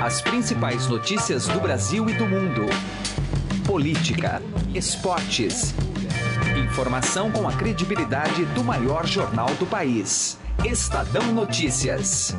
As principais notícias do Brasil e do mundo. Política, esportes. Informação com a credibilidade do maior jornal do país. Estadão Notícias.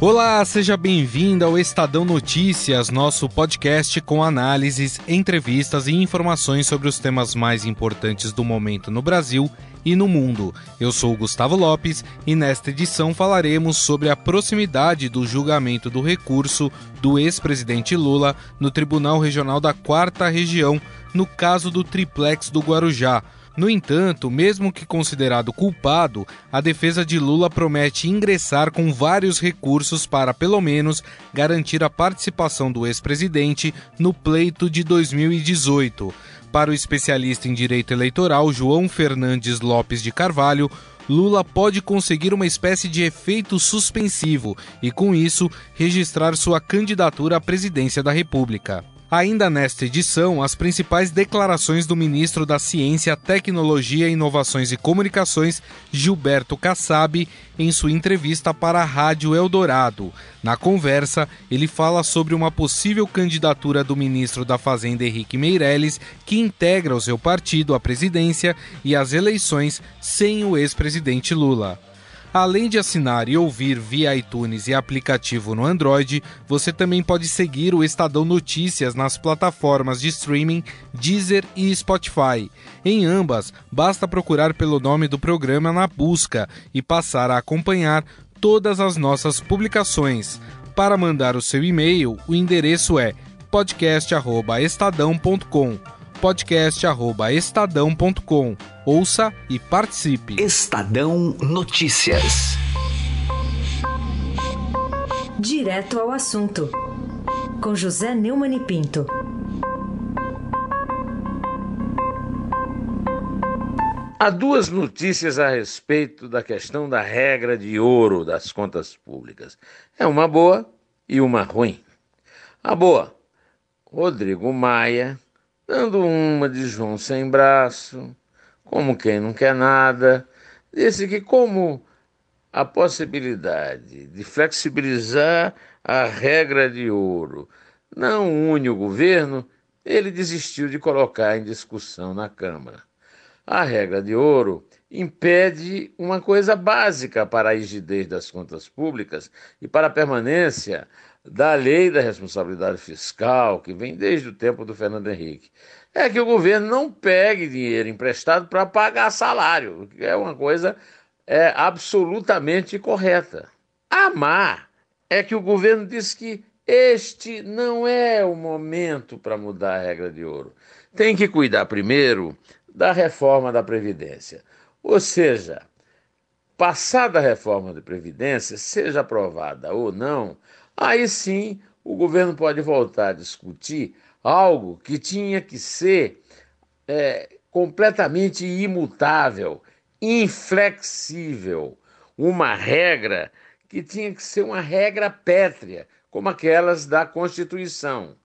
Olá, seja bem-vindo ao Estadão Notícias, nosso podcast com análises, entrevistas e informações sobre os temas mais importantes do momento no Brasil e no mundo. Eu sou Gustavo Lopes e nesta edição falaremos sobre a proximidade do julgamento do recurso do ex-presidente Lula no Tribunal Regional da Quarta Região, no caso do triplex do Guarujá no entanto, mesmo que considerado culpado, a defesa de Lula promete ingressar com vários recursos para, pelo menos, garantir a participação do ex-presidente no pleito de 2018. Para o especialista em direito eleitoral João Fernandes Lopes de Carvalho, Lula pode conseguir uma espécie de efeito suspensivo e, com isso, registrar sua candidatura à presidência da República. Ainda nesta edição, as principais declarações do ministro da Ciência, Tecnologia, Inovações e Comunicações, Gilberto Kassab, em sua entrevista para a Rádio Eldorado. Na conversa, ele fala sobre uma possível candidatura do ministro da Fazenda, Henrique Meirelles, que integra o seu partido à presidência e às eleições sem o ex-presidente Lula. Além de assinar e ouvir via iTunes e aplicativo no Android, você também pode seguir o Estadão Notícias nas plataformas de streaming Deezer e Spotify. Em ambas, basta procurar pelo nome do programa na busca e passar a acompanhar todas as nossas publicações. Para mandar o seu e-mail, o endereço é podcast@estadão.com podcast@estadão.com. Ouça e participe. Estadão Notícias. Direto ao assunto. Com José Neumann e Pinto. Há duas notícias a respeito da questão da regra de ouro das contas públicas. É uma boa e uma ruim. A boa, Rodrigo Maia dando uma de João sem braço, como quem não quer nada, disse que como a possibilidade de flexibilizar a regra de ouro não une o governo, ele desistiu de colocar em discussão na Câmara. A regra de ouro impede uma coisa básica para a rigidez das contas públicas e para a permanência da lei da responsabilidade fiscal, que vem desde o tempo do Fernando Henrique, é que o governo não pegue dinheiro emprestado para pagar salário, que é uma coisa é, absolutamente correta. A má é que o governo diz que este não é o momento para mudar a regra de ouro. Tem que cuidar primeiro da reforma da Previdência. Ou seja, passada a reforma da Previdência, seja aprovada ou não, aí sim o governo pode voltar a discutir algo que tinha que ser é, completamente imutável, inflexível, uma regra que tinha que ser uma regra pétrea, como aquelas da Constituição.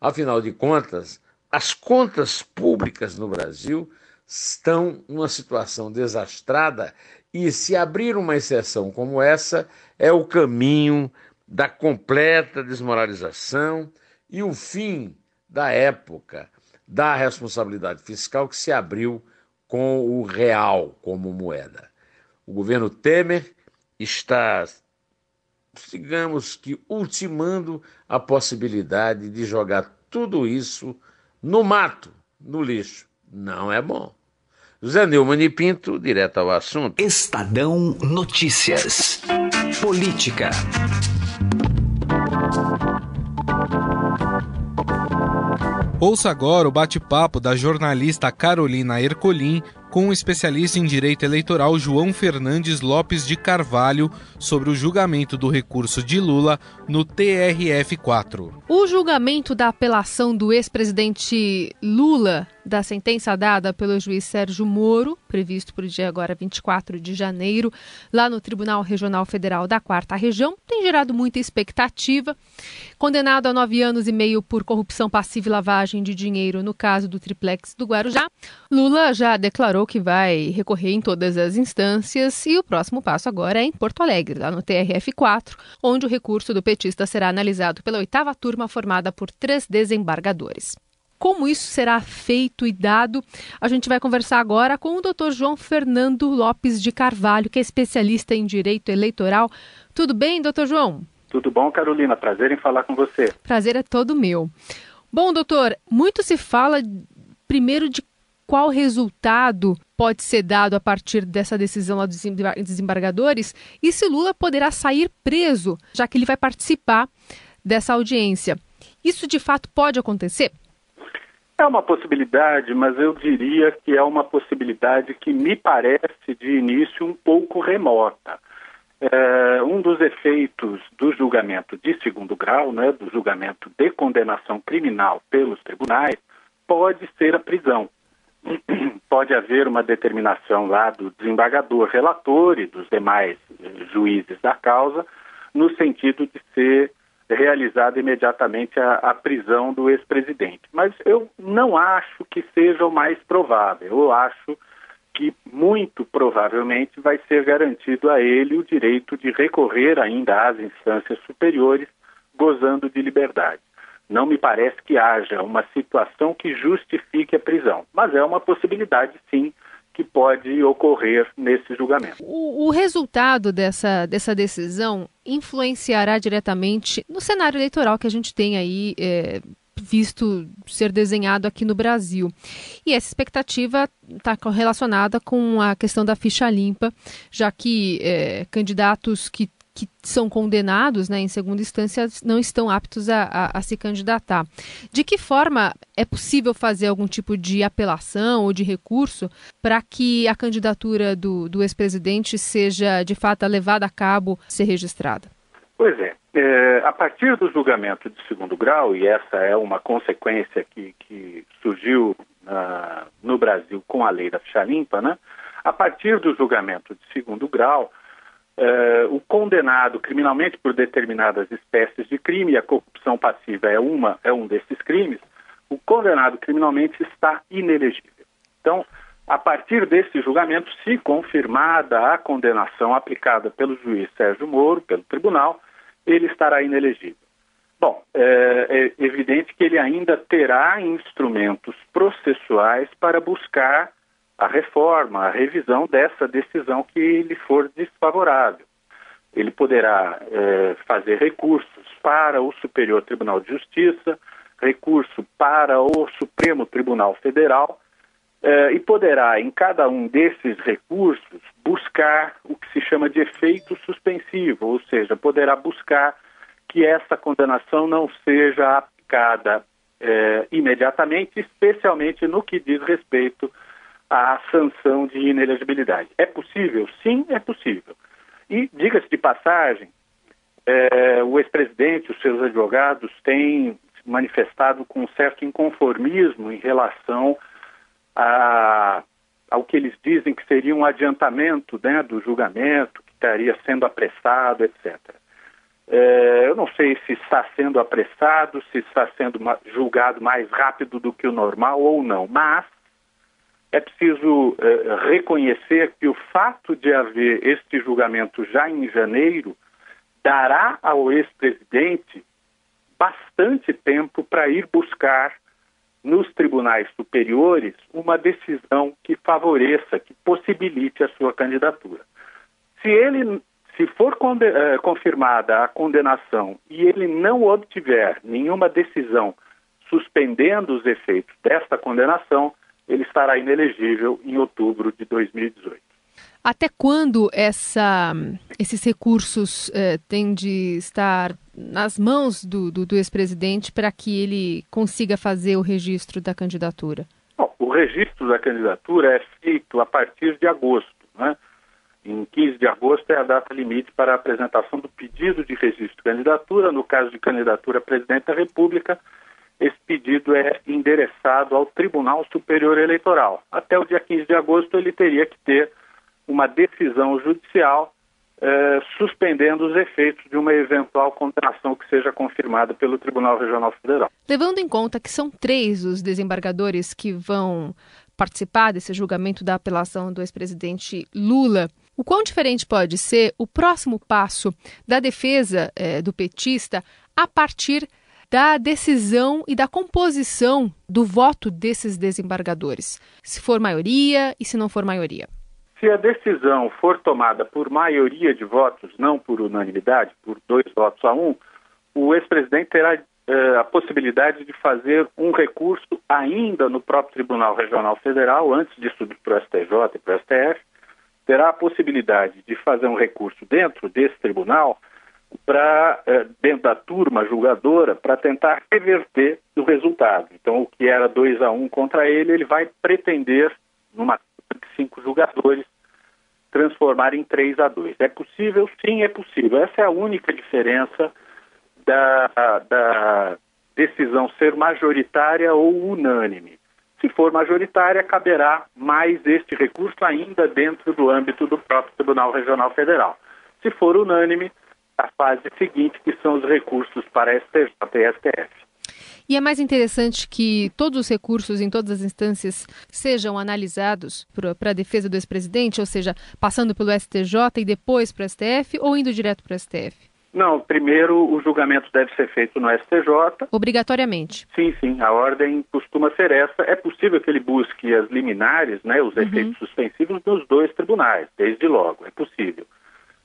Afinal de contas, as contas públicas no Brasil estão numa situação desastrada e se abrir uma exceção como essa é o caminho da completa desmoralização e o fim da época da responsabilidade fiscal que se abriu com o real como moeda. O governo Temer está, digamos que, ultimando a possibilidade de jogar tudo isso no mato, no lixo. Não é bom. José Neumann e Pinto, direto ao assunto. Estadão Notícias. Política. Ouça agora o bate-papo da jornalista Carolina Ercolim com o especialista em direito eleitoral João Fernandes Lopes de Carvalho sobre o julgamento do recurso de Lula no TRF4. O julgamento da apelação do ex-presidente Lula da sentença dada pelo juiz Sérgio Moro, previsto para o dia agora 24 de janeiro, lá no Tribunal Regional Federal da Quarta Região, tem gerado muita expectativa. Condenado a nove anos e meio por corrupção passiva e lavagem de dinheiro no caso do triplex do Guarujá, Lula já declarou que vai recorrer em todas as instâncias e o próximo passo agora é em Porto Alegre, lá no TRF4, onde o recurso do petista será analisado pela oitava turma formada por três desembargadores. Como isso será feito e dado, a gente vai conversar agora com o Dr. João Fernando Lopes de Carvalho, que é especialista em direito eleitoral. Tudo bem, doutor João? Tudo bom, Carolina? Prazer em falar com você. Prazer é todo meu. Bom, doutor, muito se fala primeiro de qual resultado pode ser dado a partir dessa decisão lá dos desembargadores e se Lula poderá sair preso, já que ele vai participar dessa audiência. Isso de fato pode acontecer? É uma possibilidade, mas eu diria que é uma possibilidade que me parece de início um pouco remota. É, um dos efeitos do julgamento de segundo grau, né, do julgamento de condenação criminal pelos tribunais, pode ser a prisão. Pode haver uma determinação lá do desembargador relator e dos demais eh, juízes da causa, no sentido de ser realizada imediatamente a, a prisão do ex-presidente. Mas eu não acho que seja o mais provável. Eu acho que muito provavelmente vai ser garantido a ele o direito de recorrer ainda às instâncias superiores, gozando de liberdade. Não me parece que haja uma situação que justifique a prisão, mas é uma possibilidade, sim, que pode ocorrer nesse julgamento. O, o, resultado dessa, dessa decisão influenciará diretamente no cenário eleitoral que a gente tem aí é, visto ser desenhado aqui no Brasil. E essa expectativa está relacionada com a questão da ficha limpa, já que é, candidatos que que são condenados né, em segunda instância não estão aptos a, a, a, se candidatar. De que forma é possível fazer algum tipo de apelação ou de recurso para que a candidatura do, do ex-presidente seja de fato levada a cabo, ser registrada? Pois é. é. A partir do julgamento de segundo grau, e essa é uma consequência que, que surgiu uh, no Brasil com a lei da ficha limpa, né? a partir do julgamento de segundo grau, Uh, o condenado criminalmente por determinadas espécies de crime, e a corrupção passiva é, uma, é um desses crimes, o condenado criminalmente está inelegível. Então, a partir desse julgamento, se confirmada a condenação aplicada pelo juiz Sérgio Moro, pelo tribunal, ele estará inelegível. Bom, é, é evidente que ele ainda terá instrumentos processuais para buscar a reforma, a revisão dessa decisão que lhe for desfavorável. Ele poderá é, fazer recursos para o Superior Tribunal de Justiça, recurso para o Supremo Tribunal Federal é, e poderá, em cada um desses recursos, buscar o que se chama de efeito suspensivo, ou seja, poderá buscar que essa condenação não seja aplicada é, imediatamente, especialmente no que diz respeito a sanção de inelegibilidade. É possível? Sim, é possível. E, diga-se de passagem, é, o ex-presidente, os seus advogados têm manifestado com um certo inconformismo em relação a, ao que eles dizem que seria um adiantamento né, do julgamento, que estaria sendo apressado, etc. É, eu não sei se está sendo apressado, se está sendo julgado mais rápido do que o normal ou não, mas é preciso eh, reconhecer que o fato de haver este julgamento já em janeiro dará ao ex-presidente bastante tempo para ir buscar nos tribunais superiores uma decisão que favoreça, que possibilite a sua candidatura. Se ele se for eh, confirmada a condenação e ele não obtiver nenhuma decisão suspendendo os efeitos desta condenação, ele estará inelegível em outubro de 2018. Até quando essa, esses recursos eh, têm de estar nas mãos do, do, do ex-presidente para que ele consiga fazer o registro da candidatura? Bom, o registro da candidatura é feito a partir de agosto. Né? Em 15 de agosto é a data limite para a apresentação do pedido de registro de candidatura. No caso de candidatura a presidente da República, esse pedido é endereçado ao Tribunal Superior Eleitoral. Até o dia 15 de agosto ele teria que ter uma decisão judicial eh, suspendendo os efeitos de uma eventual condenação que seja confirmada pelo Tribunal Regional Federal. Levando em conta que são três os desembargadores que vão participar desse julgamento da apelação do ex-presidente Lula, o quão diferente pode ser o próximo passo da defesa eh, do petista a partir da decisão e da composição do voto desses desembargadores, se for maioria e se não for maioria? Se a decisão for tomada por maioria de votos, não por unanimidade, por dois votos a um, o ex-presidente terá eh, a possibilidade de fazer um recurso ainda no próprio Tribunal Regional Federal, antes de subir para o STJ e para o STF, terá a possibilidade de fazer um recurso dentro desse tribunal para eh, dentro da turma julgadora para tentar reverter o resultado. Então, o que era 2 a 1 um contra ele, ele vai pretender numa de cinco julgadores transformar em 3 a 2. É possível? Sim, é possível. Essa é a única diferença da, da decisão ser majoritária ou unânime. Se for majoritária, caberá mais este recurso ainda dentro do âmbito do próprio Tribunal Regional Federal. Se for unânime, a fase seguinte, que são os recursos para STJ e STF. E é mais interessante que todos os recursos em todas as instâncias sejam analisados para a defesa do ex-presidente, ou seja, passando pelo STJ e depois para o STF ou indo direto para o STF? Não, primeiro o julgamento deve ser feito no STJ. Obrigatoriamente? Sim, sim, a ordem costuma ser essa. É possível que ele busque as liminares, né, os uhum. efeitos suspensivos nos dois tribunais, desde logo, é possível.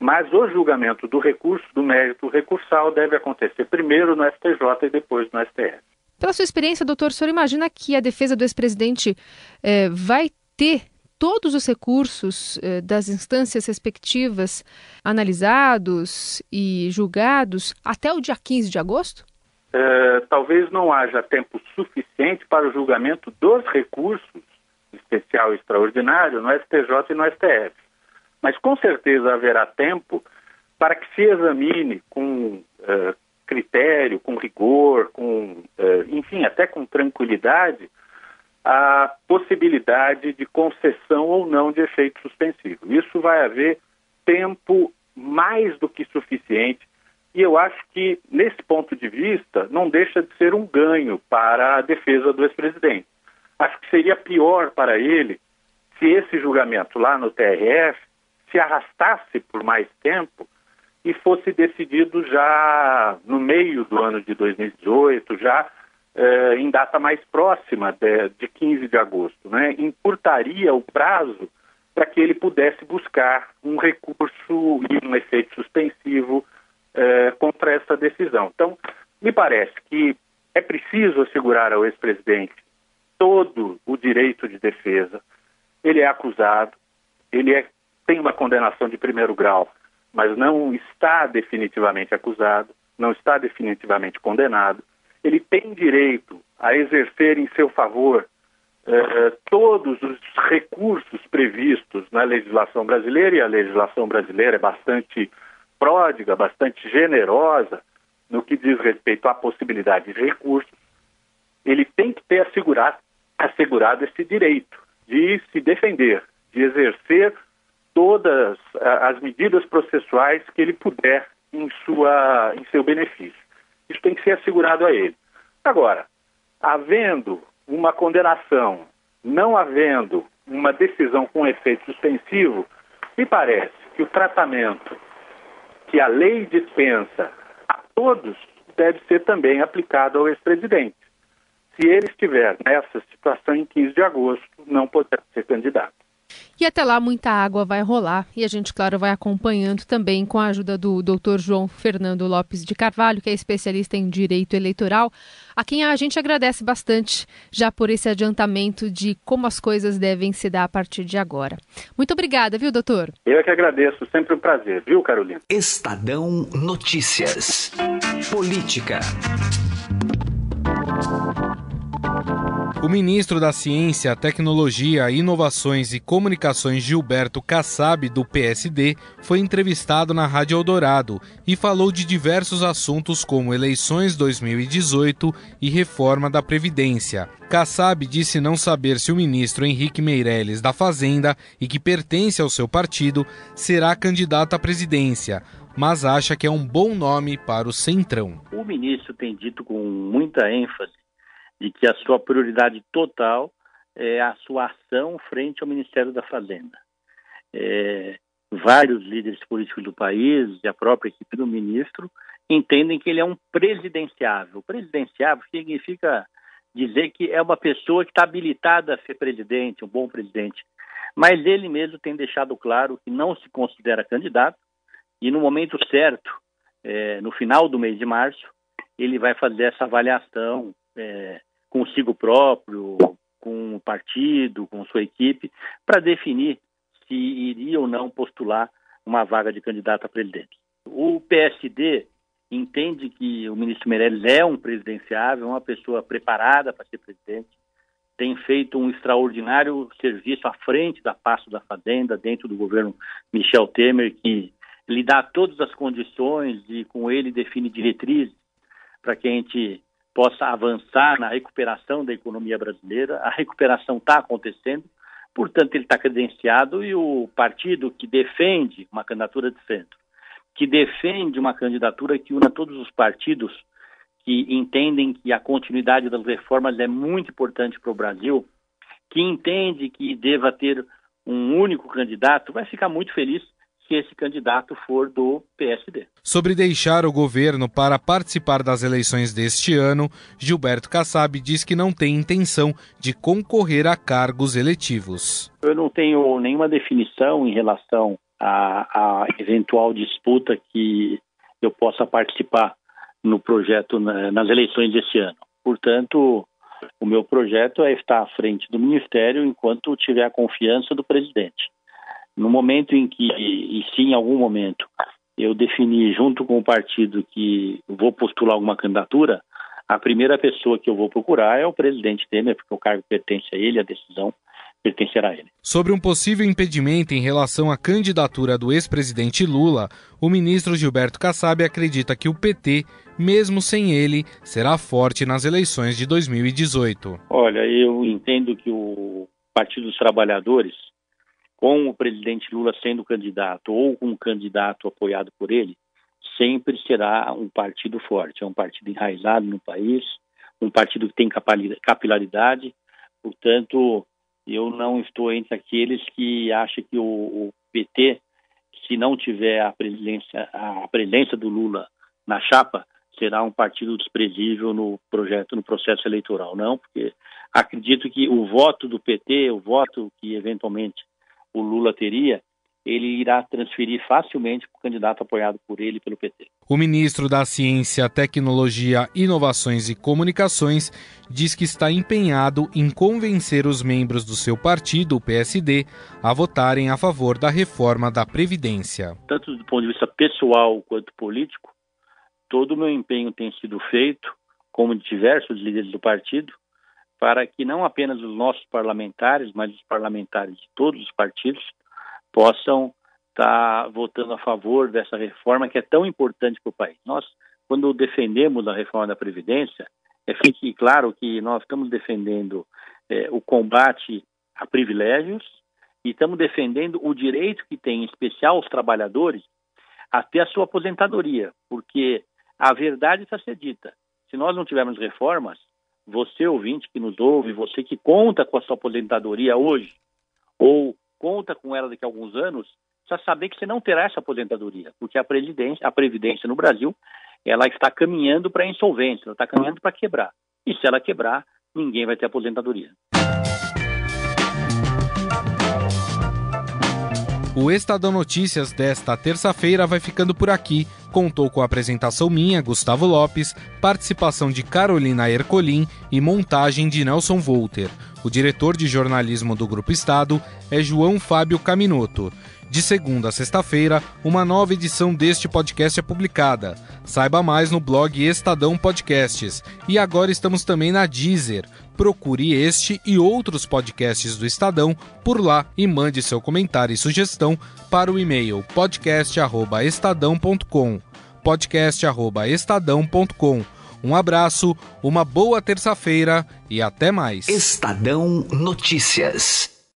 Mas o julgamento do recurso, do mérito recursal, deve acontecer primeiro no STJ e depois no STF. Pela sua experiência, doutor, o senhor imagina que a defesa do ex-presidente eh, vai ter todos os recursos eh, das instâncias respectivas analisados e julgados até o dia 15 de agosto? É, talvez não haja tempo suficiente para o julgamento dos recursos especial e extraordinário no STJ e no STF. Mas com certeza haverá tempo para que se examine com uh, critério, com rigor, com, uh, enfim, até com tranquilidade, a possibilidade de concessão ou não de efeito suspensivo. Isso vai haver tempo mais do que suficiente e eu acho que, nesse ponto de vista, não deixa de ser um ganho para a defesa do ex-presidente. Acho que seria pior para ele se esse julgamento lá no TRF se arrastasse por mais tempo e fosse decidido já no meio do ano de 2018, já eh, em data mais próxima de, de 15 de agosto, né? encurtaria o prazo para que ele pudesse buscar um recurso e um efeito suspensivo eh, contra essa decisão. Então, me parece que é preciso assegurar ao ex-presidente todo o direito de defesa. Ele é acusado, ele é, tem uma condenação de primeiro grau, mas não está definitivamente acusado, não está definitivamente condenado ele tem direito a exercer em seu favor eh, todos os recursos previstos na legislação brasileira, e a legislação brasileira é bastante pródiga, bastante generosa no que diz respeito à possibilidade de recursos, ele tem que ter assegurado, assegurado esse direito de se defender, de exercer todas as medidas processuais que ele puder em, sua, em seu benefício. Isso tem que ser assegurado a ele. Agora, havendo uma condenação, não havendo uma decisão com efeito suspensivo, me parece que o tratamento que a lei dispensa a todos deve ser também aplicado ao ex-presidente. Se ele estiver nessa situação em 15 de agosto, não poderá ser candidato. E até lá muita água vai rolar e a gente, claro, vai acompanhando também com a ajuda do Dr. João Fernando Lopes de Carvalho, que é especialista em direito eleitoral, a quem a gente agradece bastante já por esse adiantamento de como as coisas devem se dar a partir de agora. Muito obrigada, viu, doutor? Eu é que agradeço, sempre um prazer, viu, Carolina? Estadão Notícias. Política. O ministro da Ciência, Tecnologia, Inovações e Comunicações Gilberto Kassab, do PSD, foi entrevistado na Rádio Eldorado e falou de diversos assuntos como eleições 2018 e reforma da Previdência. Kassab disse não saber se o ministro Henrique Meirelles da Fazenda e que pertence ao seu partido será candidato à presidência, mas acha que é um bom nome para o Centrão. O ministro tem dito com muita ênfase de que a sua prioridade total é a sua ação frente ao Ministério da Fazenda. É, vários líderes políticos do país e a própria equipe do ministro entendem que ele é um presidenciável. Presidenciável significa dizer que é uma pessoa que está habilitada a ser presidente, um bom presidente. Mas ele mesmo tem deixado claro que não se considera candidato e no momento certo, é, no final do mês de março, ele vai fazer essa avaliação é, consigo próprio, com o partido, com sua equipe, para definir se iria ou não postular uma vaga de candidato a presidente. O PSD entende que o ministro Meirelles é um presidenciável, uma pessoa preparada para ser presidente, tem feito um extraordinário serviço à frente da pasta da Fazenda, dentro do governo Michel Temer, que lhe dá todas as condições e com ele define diretrizes para que a gente possa avançar na recuperação da economia brasileira. A recuperação está acontecendo, portanto, ele está credenciado e o partido que defende uma candidatura de centro, que defende uma candidatura que una todos os partidos que entendem que a continuidade das reformas é muito importante para o Brasil, que entende que deva ter um único candidato, vai ficar muito feliz que esse candidato for do PSD. Sobre deixar o governo para participar das eleições deste ano, Gilberto Kassab diz que não tem intenção de concorrer a cargos eletivos. Eu não tenho nenhuma definição em relação à, à eventual disputa que eu possa participar no projeto nas eleições deste ano. Portanto, o meu projeto é estar à frente do ministério enquanto tiver a confiança do presidente. No momento em que, e sim em algum momento, eu defini junto com o partido que vou postular alguma candidatura, a primeira pessoa que eu vou procurar é o presidente Temer, porque o cargo pertence a ele, a decisão pertencerá a ele. Sobre um possível impedimento em relação à candidatura do ex-presidente Lula, o ministro Gilberto Kassab acredita que o PT, mesmo sem ele, será forte nas eleições de 2018. Olha, eu entendo que o Partido dos Trabalhadores com o presidente Lula sendo candidato ou com um candidato apoiado por ele, sempre será um partido forte, é um partido enraizado no país, um partido que tem capilaridade, portanto, eu não estou entre aqueles que acham que o, o PT, se não tiver a presença, a presença do Lula na chapa, será um partido desprezível no projeto, no processo eleitoral. Não, porque acredito que o voto do PT, o voto que eventualmente o Lula teria, ele irá transferir facilmente para o candidato apoiado por ele e pelo PT. O ministro da Ciência, Tecnologia, Inovações e Comunicações diz que está empenhado em convencer os membros do seu partido, o PSD, a votarem a favor da reforma da Previdência. Tanto do ponto de vista pessoal quanto político, todo o meu empenho tem sido feito, como de diversos líderes do partido, para que não apenas os nossos parlamentares, mas os parlamentares de todos os partidos possam estar tá votando a favor dessa reforma que é tão importante para o país. Nós, quando defendemos a reforma da Previdência, é fique claro que nós estamos defendendo é, o combate a privilégios e estamos defendendo o direito que tem, em especial os trabalhadores, a ter a sua aposentadoria, porque a verdade está ser dita. Se nós não tivermos reformas, você ouvinte que nos ouve, você que conta com a sua aposentadoria hoje, ou conta com ela daqui a alguns anos, precisa saber que você não terá essa aposentadoria, porque a previdência, a previdência no Brasil, ela está caminhando para a insolvência, ela está caminhando para quebrar. E se ela quebrar, ninguém vai ter aposentadoria. O Estadão Notícias desta terça-feira vai ficando por aqui. Contou com a apresentação minha, Gustavo Lopes, participação de Carolina Ercolim e montagem de Nelson Volter. O diretor de jornalismo do Grupo Estado é João Fábio Caminoto. De segunda a sexta-feira, uma nova edição deste podcast é publicada. Saiba mais no blog Estadão Podcasts. E agora estamos também na Deezer. Procure este e outros podcasts do Estadão por lá e mande seu comentário e sugestão para o e-mail podcast@estadão.com. podcast@estadão.com. Um abraço, uma boa terça-feira e até mais. Estadão Notícias.